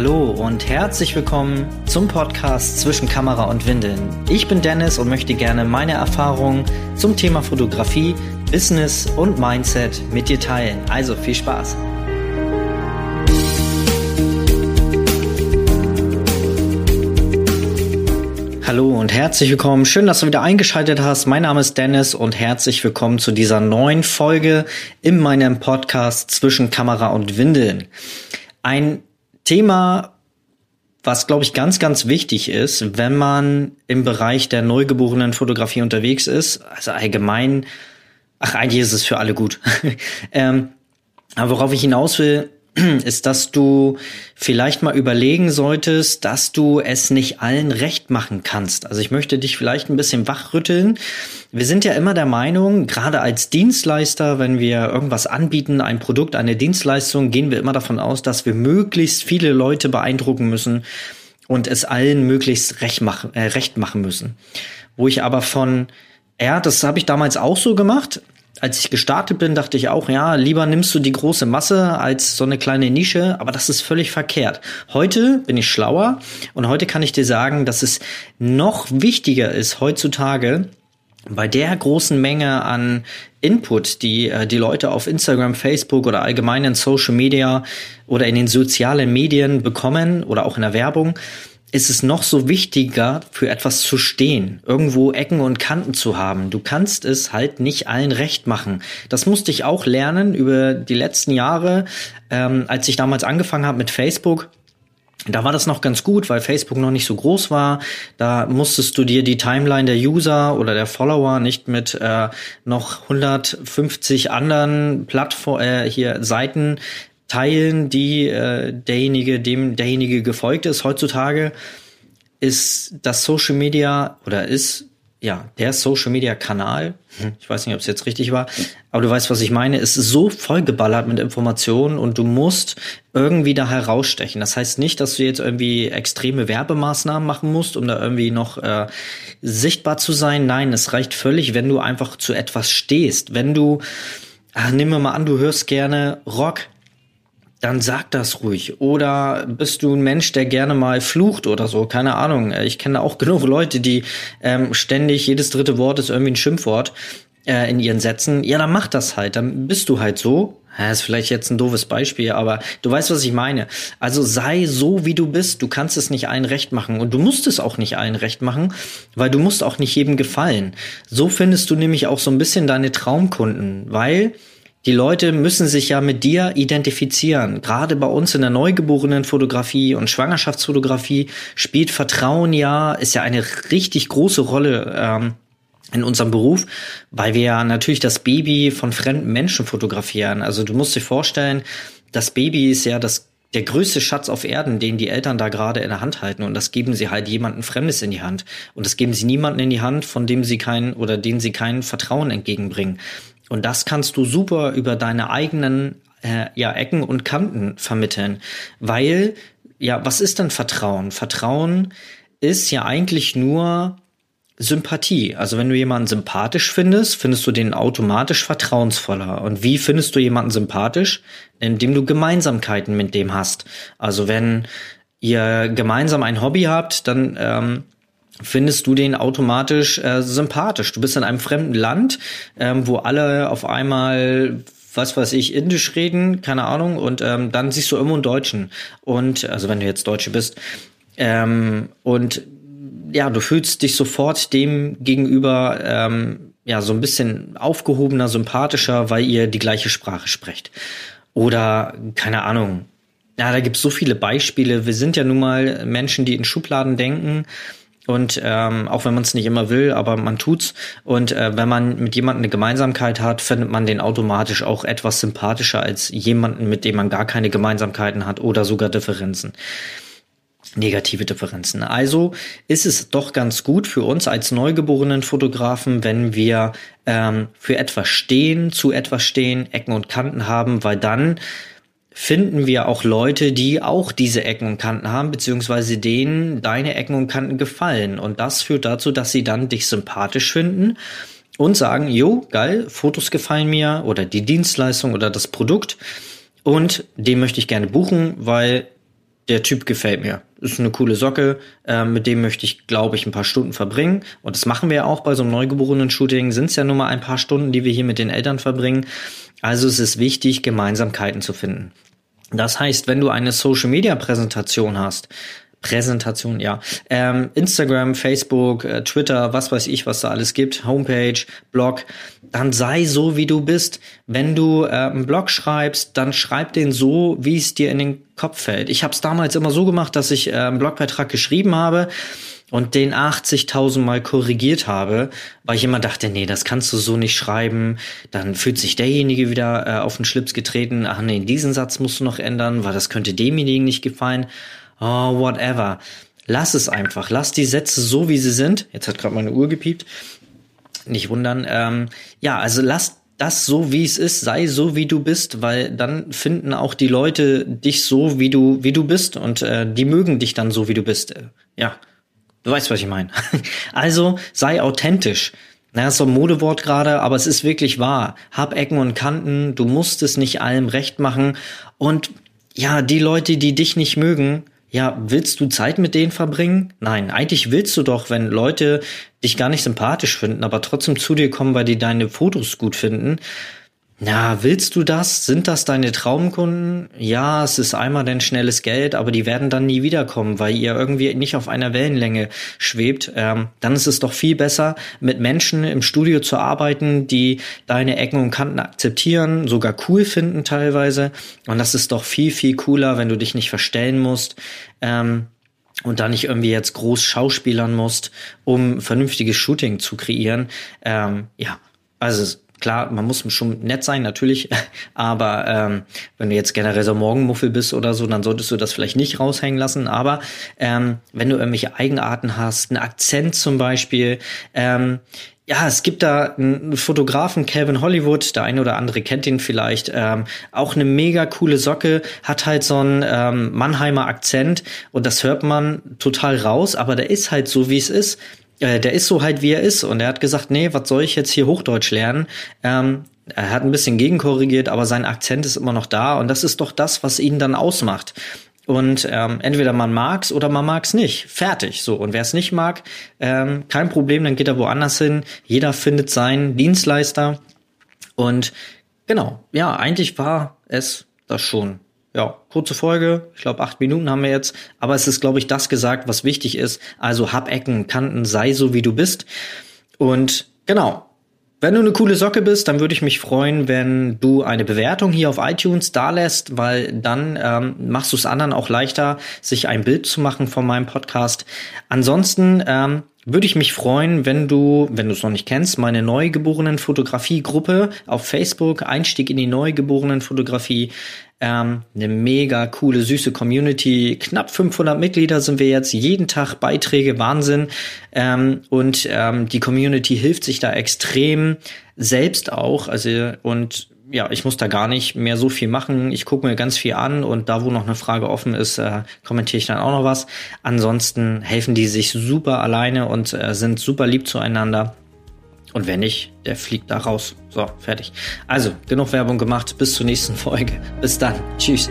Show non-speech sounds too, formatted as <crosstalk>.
Hallo und herzlich willkommen zum Podcast zwischen Kamera und Windeln. Ich bin Dennis und möchte gerne meine Erfahrungen zum Thema Fotografie, Business und Mindset mit dir teilen. Also viel Spaß! Hallo und herzlich willkommen. Schön, dass du wieder eingeschaltet hast. Mein Name ist Dennis und herzlich willkommen zu dieser neuen Folge in meinem Podcast zwischen Kamera und Windeln. Ein Thema, was glaube ich ganz, ganz wichtig ist, wenn man im Bereich der neugeborenen Fotografie unterwegs ist. Also allgemein, ach, eigentlich ist es für alle gut. <laughs> ähm, aber worauf ich hinaus will, <clears throat> ist, dass du vielleicht mal überlegen solltest, dass du es nicht allen recht machen kannst. Also ich möchte dich vielleicht ein bisschen wachrütteln. Wir sind ja immer der Meinung, gerade als Dienstleister, wenn wir irgendwas anbieten, ein Produkt, eine Dienstleistung, gehen wir immer davon aus, dass wir möglichst viele Leute beeindrucken müssen und es allen möglichst recht machen, äh, recht machen müssen. Wo ich aber von ja, das habe ich damals auch so gemacht als ich gestartet bin, dachte ich auch, ja, lieber nimmst du die große Masse als so eine kleine Nische, aber das ist völlig verkehrt. Heute bin ich schlauer und heute kann ich dir sagen, dass es noch wichtiger ist heutzutage, bei der großen Menge an Input, die äh, die Leute auf Instagram, Facebook oder allgemein in Social Media oder in den sozialen Medien bekommen oder auch in der Werbung, ist es noch so wichtiger, für etwas zu stehen, irgendwo Ecken und Kanten zu haben. Du kannst es halt nicht allen recht machen. Das musste ich auch lernen über die letzten Jahre, ähm, als ich damals angefangen habe mit Facebook. Da war das noch ganz gut, weil Facebook noch nicht so groß war. Da musstest du dir die Timeline der User oder der Follower nicht mit äh, noch 150 anderen Plattform äh, hier Seiten teilen, die äh, derjenige, dem derjenige gefolgt ist. Heutzutage ist das Social Media oder ist ja der Social Media Kanal. Hm. Ich weiß nicht, ob es jetzt richtig war, aber du weißt, was ich meine. Ist so vollgeballert mit Informationen und du musst irgendwie da herausstechen. Das heißt nicht, dass du jetzt irgendwie extreme Werbemaßnahmen machen musst, um da irgendwie noch äh, sichtbar zu sein. Nein, es reicht völlig, wenn du einfach zu etwas stehst. Wenn du, ach, nimm mal an, du hörst gerne Rock dann sag das ruhig. Oder bist du ein Mensch, der gerne mal flucht oder so? Keine Ahnung. Ich kenne auch <laughs> genug Leute, die ähm, ständig jedes dritte Wort ist irgendwie ein Schimpfwort äh, in ihren Sätzen. Ja, dann mach das halt. Dann bist du halt so. Ja, ist vielleicht jetzt ein doofes Beispiel, aber du weißt, was ich meine. Also sei so, wie du bist. Du kannst es nicht allen recht machen und du musst es auch nicht allen recht machen, weil du musst auch nicht jedem gefallen. So findest du nämlich auch so ein bisschen deine Traumkunden, weil die Leute müssen sich ja mit dir identifizieren. Gerade bei uns in der neugeborenen Fotografie und Schwangerschaftsfotografie spielt Vertrauen ja, ist ja eine richtig große Rolle ähm, in unserem Beruf, weil wir ja natürlich das Baby von fremden Menschen fotografieren. Also du musst dir vorstellen, das Baby ist ja das der größte Schatz auf Erden, den die Eltern da gerade in der Hand halten. Und das geben sie halt jemanden Fremdes in die Hand. Und das geben sie niemanden in die Hand, von dem sie kein oder den sie kein Vertrauen entgegenbringen. Und das kannst du super über deine eigenen äh, ja, Ecken und Kanten vermitteln. Weil, ja, was ist denn Vertrauen? Vertrauen ist ja eigentlich nur Sympathie. Also wenn du jemanden sympathisch findest, findest du den automatisch vertrauensvoller. Und wie findest du jemanden sympathisch? Indem du Gemeinsamkeiten mit dem hast. Also wenn ihr gemeinsam ein Hobby habt, dann ähm, findest du den automatisch äh, sympathisch. Du bist in einem fremden Land, ähm, wo alle auf einmal was weiß ich, Indisch reden, keine Ahnung, und ähm, dann siehst du immer einen Deutschen. Und, also wenn du jetzt Deutsche bist, ähm, und ja, du fühlst dich sofort dem gegenüber ähm, ja so ein bisschen aufgehobener, sympathischer, weil ihr die gleiche Sprache sprecht. Oder, keine Ahnung, ja, da gibt's so viele Beispiele. Wir sind ja nun mal Menschen, die in Schubladen denken und ähm, auch wenn man es nicht immer will, aber man tut's. Und äh, wenn man mit jemandem eine Gemeinsamkeit hat, findet man den automatisch auch etwas sympathischer als jemanden, mit dem man gar keine Gemeinsamkeiten hat oder sogar Differenzen negative Differenzen. Also ist es doch ganz gut für uns als neugeborenen Fotografen, wenn wir ähm, für etwas stehen, zu etwas stehen, Ecken und Kanten haben, weil dann finden wir auch Leute, die auch diese Ecken und Kanten haben, beziehungsweise denen deine Ecken und Kanten gefallen. Und das führt dazu, dass sie dann dich sympathisch finden und sagen, jo, geil, Fotos gefallen mir oder die Dienstleistung oder das Produkt und den möchte ich gerne buchen, weil der Typ gefällt mir. Ist eine coole Socke, äh, mit dem möchte ich, glaube ich, ein paar Stunden verbringen. Und das machen wir ja auch bei so einem Neugeborenen-Shooting. Sind es ja nur mal ein paar Stunden, die wir hier mit den Eltern verbringen. Also es ist wichtig, Gemeinsamkeiten zu finden. Das heißt, wenn du eine Social-Media-Präsentation hast, Präsentation, ja. Ähm, Instagram, Facebook, äh, Twitter, was weiß ich, was da alles gibt, Homepage, Blog, dann sei so, wie du bist. Wenn du äh, einen Blog schreibst, dann schreib den so, wie es dir in den Kopf fällt. Ich habe es damals immer so gemacht, dass ich äh, einen Blogbeitrag geschrieben habe und den 80.000 Mal korrigiert habe, weil ich immer dachte, nee, das kannst du so nicht schreiben. Dann fühlt sich derjenige wieder äh, auf den Schlips getreten. Ach nee, diesen Satz musst du noch ändern, weil das könnte demjenigen nicht gefallen oh, whatever. Lass es einfach. Lass die Sätze so, wie sie sind. Jetzt hat gerade meine Uhr gepiept. Nicht wundern. Ähm, ja, also lass das so, wie es ist, sei so, wie du bist, weil dann finden auch die Leute dich so, wie du, wie du bist und äh, die mögen dich dann so, wie du bist. Äh, ja, du weißt, was ich meine. <laughs> also sei authentisch. Na, ist so ein Modewort gerade, aber es ist wirklich wahr. Hab Ecken und Kanten, du musst es nicht allem recht machen. Und ja, die Leute, die dich nicht mögen, ja, willst du Zeit mit denen verbringen? Nein, eigentlich willst du doch, wenn Leute dich gar nicht sympathisch finden, aber trotzdem zu dir kommen, weil die deine Fotos gut finden, na, willst du das? Sind das deine Traumkunden? Ja, es ist einmal dein schnelles Geld, aber die werden dann nie wiederkommen, weil ihr irgendwie nicht auf einer Wellenlänge schwebt. Ähm, dann ist es doch viel besser, mit Menschen im Studio zu arbeiten, die deine Ecken und Kanten akzeptieren, sogar cool finden teilweise. Und das ist doch viel, viel cooler, wenn du dich nicht verstellen musst. Ähm, und da nicht irgendwie jetzt groß schauspielern musst, um vernünftiges Shooting zu kreieren. Ähm, ja, also Klar, man muss schon nett sein, natürlich, <laughs> aber ähm, wenn du jetzt generell so Morgenmuffel bist oder so, dann solltest du das vielleicht nicht raushängen lassen. Aber ähm, wenn du irgendwelche Eigenarten hast, einen Akzent zum Beispiel, ähm, ja, es gibt da einen Fotografen, Calvin Hollywood, der eine oder andere kennt ihn vielleicht, ähm, auch eine mega coole Socke, hat halt so einen ähm, Mannheimer Akzent und das hört man total raus, aber der ist halt so, wie es ist äh, der ist so halt, wie er ist. Und er hat gesagt, nee, was soll ich jetzt hier Hochdeutsch lernen? Ähm, er hat ein bisschen gegenkorrigiert, aber sein Akzent ist immer noch da. Und das ist doch das, was ihn dann ausmacht. Und ähm, entweder man mag's oder man mag's nicht. Fertig. So. Und wer es nicht mag, ähm, kein Problem, dann geht er woanders hin. Jeder findet seinen Dienstleister. Und genau, ja, eigentlich war es das schon ja, kurze Folge. Ich glaube, acht Minuten haben wir jetzt. Aber es ist, glaube ich, das gesagt, was wichtig ist. Also hab Ecken, Kanten, sei so, wie du bist. Und genau. Wenn du eine coole Socke bist, dann würde ich mich freuen, wenn du eine Bewertung hier auf iTunes da lässt, weil dann ähm, machst du es anderen auch leichter, sich ein Bild zu machen von meinem Podcast. Ansonsten ähm, würde ich mich freuen, wenn du, wenn du es noch nicht kennst, meine Neugeborenen Fotografie-Gruppe auf Facebook, Einstieg in die Neugeborenen Fotografie, ähm, eine mega coole, süße Community. Knapp 500 Mitglieder sind wir jetzt. Jeden Tag Beiträge, Wahnsinn. Ähm, und ähm, die Community hilft sich da extrem selbst auch. Also und ja, ich muss da gar nicht mehr so viel machen. Ich gucke mir ganz viel an und da, wo noch eine Frage offen ist, äh, kommentiere ich dann auch noch was. Ansonsten helfen die sich super alleine und äh, sind super lieb zueinander. Und wenn nicht, der fliegt da raus. So, fertig. Also, genug Werbung gemacht. Bis zur nächsten Folge. Bis dann. Tschüss.